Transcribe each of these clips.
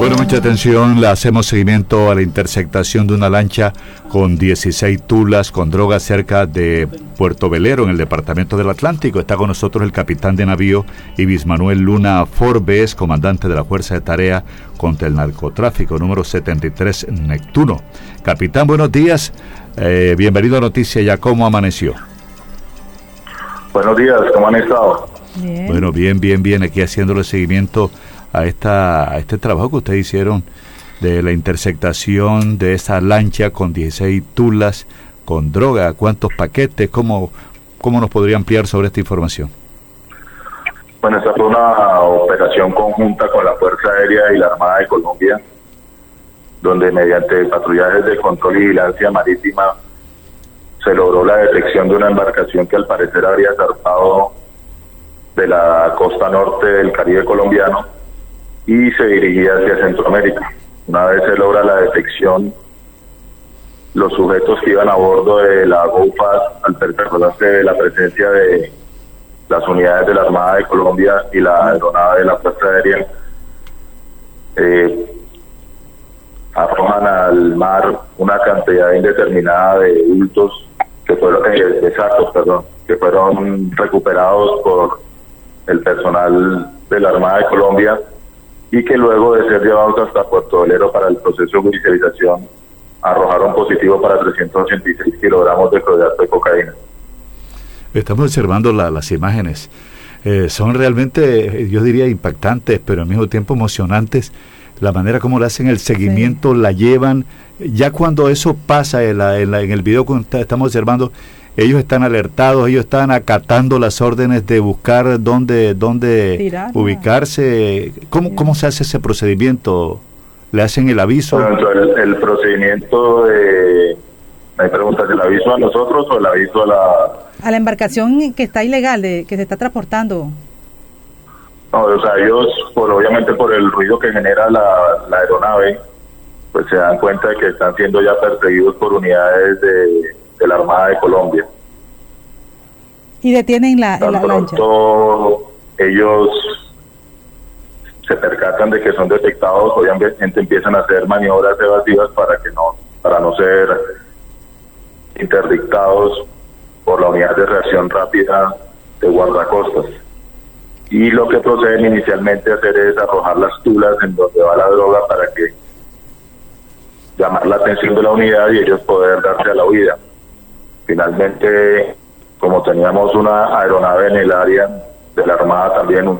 Bueno, mucha atención, le hacemos seguimiento a la intersectación de una lancha con 16 tulas con drogas cerca de Puerto Velero, en el departamento del Atlántico. Está con nosotros el capitán de navío Ibis Manuel Luna Forbes, comandante de la Fuerza de Tarea contra el Narcotráfico, número 73 Neptuno. Capitán, buenos días. Eh, bienvenido a Noticias Ya. ¿Cómo amaneció? Buenos días, ¿cómo han estado? Bueno, bien, bien, bien. Aquí haciéndole seguimiento a, esta, este trabajo que ustedes hicieron de la intersectación de esa lancha con 16 tulas con droga, cuántos paquetes, cómo, cómo nos podría ampliar sobre esta información. Bueno, esta fue una operación conjunta con la Fuerza Aérea y la Armada de Colombia, donde mediante patrullajes de control y vigilancia marítima se logró la detección de una embarcación que al parecer habría zarpado de la costa norte del Caribe colombiano y se dirigía hacia Centroamérica. Una vez se logra la detección, los sujetos que iban a bordo de la GoFAS, al percatarse de la presencia de las unidades de la Armada de Colombia y la aeronave de la Fuerza Aérea, eh, arrojan al mar una cantidad indeterminada de bultos que fueron, eh, perdón, que fueron recuperados por el personal de la Armada de Colombia y que luego de ser llevados hasta Puerto Velero para el proceso de judicialización arrojaron positivo para 386 kilogramos de clorhidrato de cocaína. Estamos observando las imágenes. Eh, son realmente, yo diría, impactantes, pero al mismo tiempo emocionantes. La manera como le hacen el seguimiento, la llevan. Ya cuando eso pasa en, en el video que estamos observando, ellos están alertados, ellos están acatando las órdenes de buscar dónde, dónde ubicarse. ¿Cómo, ¿Cómo se hace ese procedimiento? ¿Le hacen el aviso? el, procedimiento de... Me preguntas, ¿el aviso a nosotros o el aviso a la...? A la embarcación que está ilegal, de, que se está transportando. No, o sea, ellos, por, obviamente por el ruido que genera la, la aeronave, pues se dan cuenta de que están siendo ya perseguidos por unidades de de la Armada de Colombia. ¿Y detienen la, la lancha? ellos se percatan de que son detectados, obviamente empiezan a hacer maniobras evasivas para que no, para no ser interdictados por la unidad de reacción rápida de guardacostas. Y lo que proceden inicialmente a hacer es arrojar las tulas en donde va la droga para que llamar la atención de la unidad y ellos poder darse a la huida. Finalmente, como teníamos una aeronave en el área de la Armada también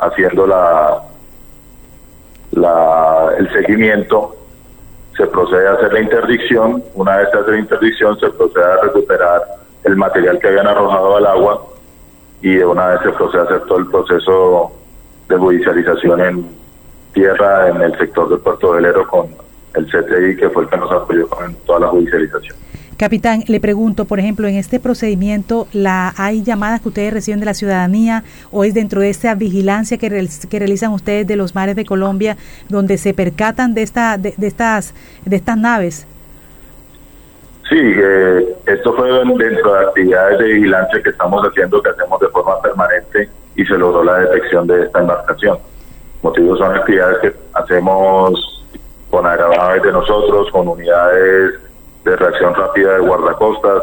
haciendo la, el seguimiento, se procede a hacer la interdicción. Una vez se hace la interdicción, se procede a recuperar el material que habían arrojado al agua y de una vez se procede a hacer todo el proceso de judicialización en tierra en el sector del Puerto Velero con el CTI, que fue el que nos apoyó con toda la judicialización. Capitán, le pregunto, por ejemplo, en este procedimiento, la ¿hay llamadas que ustedes reciben de la ciudadanía o es dentro de esta vigilancia que, realizan ustedes de los mares de Colombia donde se percatan de, esta, de, estas, de estas naves? Sí, eh, esto fue dentro de actividades de vigilancia que estamos haciendo, que hacemos de forma permanente y se logró la detección de esta embarcación. Motivos son actividades que hacemos con aeronaves de nosotros, con unidades de rápida de guardacostas.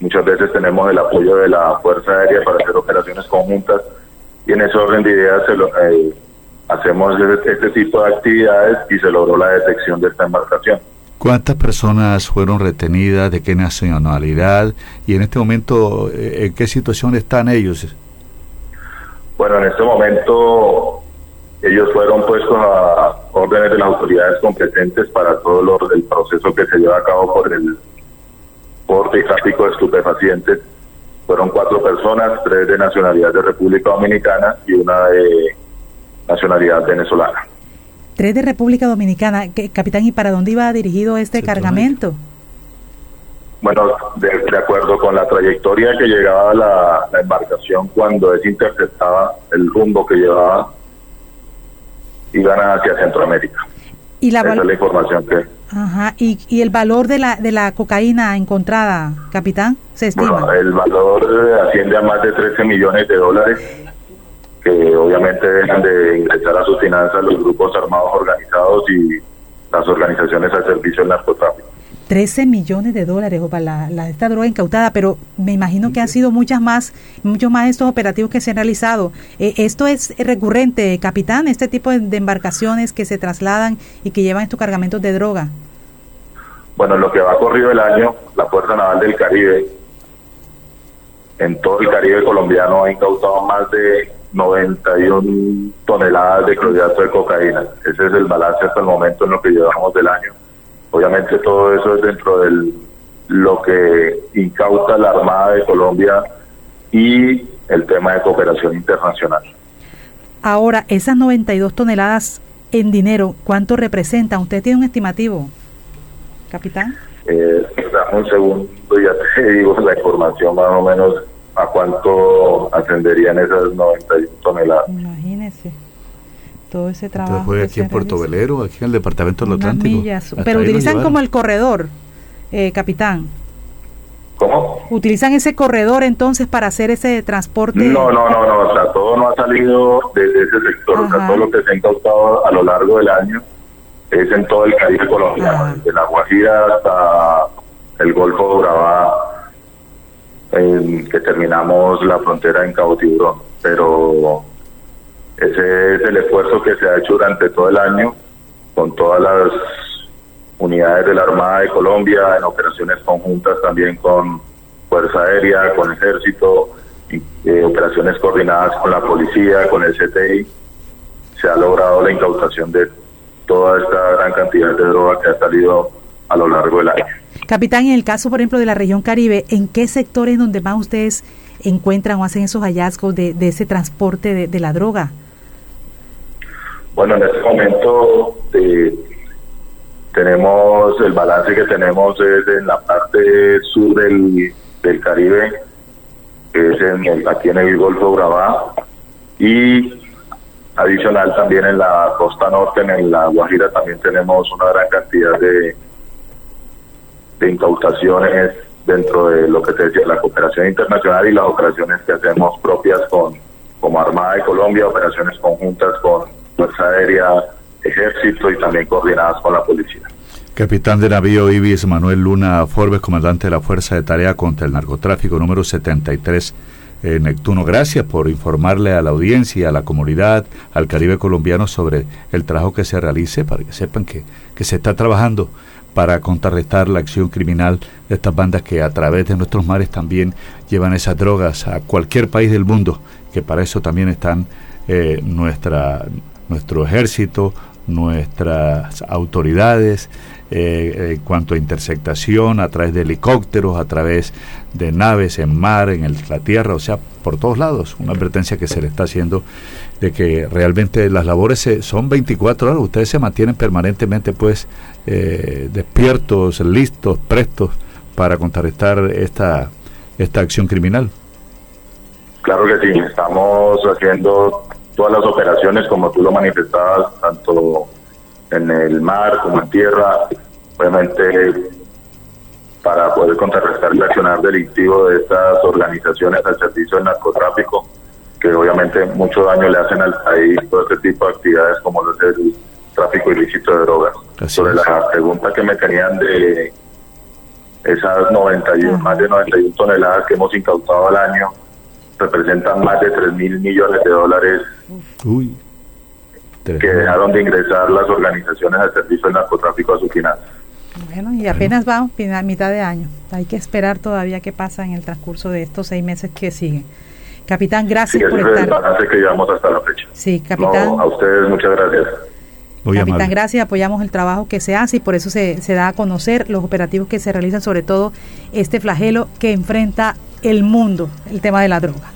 Muchas veces tenemos el apoyo de la Fuerza Aérea para hacer operaciones conjuntas y en ese orden de ideas se lo, eh, hacemos este, este, tipo de actividades y se logró la detección de esta embarcación. ¿Cuántas personas fueron retenidas? ¿De qué nacionalidad? Y en este momento, eh, ¿en qué situación están ellos? Bueno, en este momento ellos fueron puestos a órdenes de las autoridades competentes para todo lo, el proceso que se lleva a cabo por el porte y tráfico de estupefacientes. Fueron cuatro personas, tres de nacionalidad de República Dominicana y una de nacionalidad venezolana. Tres de República Dominicana. ¿Qué, capitán, ¿y para dónde iba dirigido este cargamento? Bueno, de, acuerdo con la trayectoria que llegaba la, la embarcación cuando es interceptada, el rumbo que llevaba, iban hacia Centroamérica. ¿Y la Esa es la información que... Ajá. ¿Y, ¿Y el valor de la, de la cocaína encontrada, capitán? ¿Se estima? el valor asciende a más de 13 millones de dólares que obviamente dejan de ingresar a sus finanzas los grupos armados organizados y las organizaciones al servicio del narcotráfico. 13 millones de dólares para la, esta droga incautada, pero me imagino que han sido muchas más, muchos más estos operativos que se han realizado. Eh, ¿Esto es recurrente, capitán, este tipo de, embarcaciones que se trasladan y que llevan estos cargamentos de droga? Bueno, en lo que va corrido el año, la Fuerza Naval del Caribe, en todo el Caribe colombiano, ha incautado más de 91 toneladas de clorhidrato de cocaína. Ese es el balance hasta el momento en lo que llevamos del año Obviamente todo eso es dentro de lo que incauta la Armada de Colombia y el tema de cooperación internacional. Ahora, esas 92 toneladas en dinero, ¿cuánto representan? ¿Usted tiene un estimativo, capitán? Eh, dame un segundo, ya te digo la información más o menos a cuánto ascenderían esas 91 toneladas. Imagínese todo ese trabajo. fue aquí en Puerto Velero, aquí en el departamento del Atlántico. Pero utilizan como el corredor, eh, capitán. ¿Cómo? ¿Utilizan ese corredor entonces para hacer ese transporte? No, no, no, no, o sea, todo no ha salido de, ese sector, o sea, todo lo que se ha incautado a lo largo del año es en todo el Caribe colombiano, ah. de La Guajira hasta el Golfo de Urabá, en que terminamos la frontera en Cabo Tiburón, pero ese es el esfuerzo que se ha hecho durante todo el año con todas las unidades de la Armada de Colombia, en operaciones conjuntas también con Fuerza Aérea, con Ejército, eh, operaciones coordinadas con la policía, con el CTI. Se ha logrado la incautación de toda esta gran cantidad de droga que ha salido a lo largo del año. Capitán, en el caso, por ejemplo, de la región Caribe, ¿en qué sectores donde más ustedes encuentran o hacen esos hallazgos de, ese transporte de la droga? Bueno, en este momento eh, tenemos el balance que tenemos es en la parte sur del, Caribe, que es en aquí en el Golfo Urabá, y adicional también en la costa norte, en la Guajira, también tenemos una gran cantidad de, de incautaciones dentro de lo que te decía, la cooperación internacional y las operaciones que hacemos propias con como Armada de Colombia, operaciones conjuntas con Fuerza Aérea, Ejército y también coordinadas con la policía. Capitán de navío Ibis Manuel Luna Forbes, comandante de la Fuerza de Tarea contra el Narcotráfico número 73. Eh, Neptuno, gracias por informarle a la audiencia, a la comunidad, al Caribe colombiano sobre el trabajo que se realice, para que sepan que, que se está trabajando para contrarrestar la acción criminal de estas bandas que a través de nuestros mares también llevan esas drogas a cualquier país del mundo, que para eso también están eh, nuestra nuestro ejército, nuestras autoridades, eh, en cuanto a intersectación, a través de helicópteros, a través de naves en mar, en la tierra, o sea, por todos lados. Una advertencia que se le está haciendo de que realmente las labores son 24 horas, ustedes se mantienen permanentemente pues eh, despiertos, listos, prestos para contrarrestar esta, esta acción criminal. Claro que sí, estamos haciendo todas las operaciones, como tú lo manifestabas, tanto en el mar como en tierra, obviamente para poder contrarrestar el accionar delictivo de estas organizaciones al servicio del narcotráfico, que obviamente mucho daño le hacen al país todo este tipo de actividades como lo es el tráfico ilícito de drogas. Sobre la pregunta que me tenían de esas 91, más de 91 toneladas que hemos incautado al año, representan más de 3 mil millones de dólares que dejaron de ingresar las organizaciones al servicio del narcotráfico a su final. Bueno, y apenas va a mitad de año. Hay que esperar todavía qué pasa en el transcurso de estos seis meses que siguen. Capitán, gracias por estar. Es que llevamos hasta la fecha. Sí, capitán. a ustedes muchas gracias. capitán, gracias. Apoyamos el trabajo que se hace y por eso se, se da a conocer los operativos que se realizan, sobre todo este flagelo que enfrenta el mundo, el tema de la droga.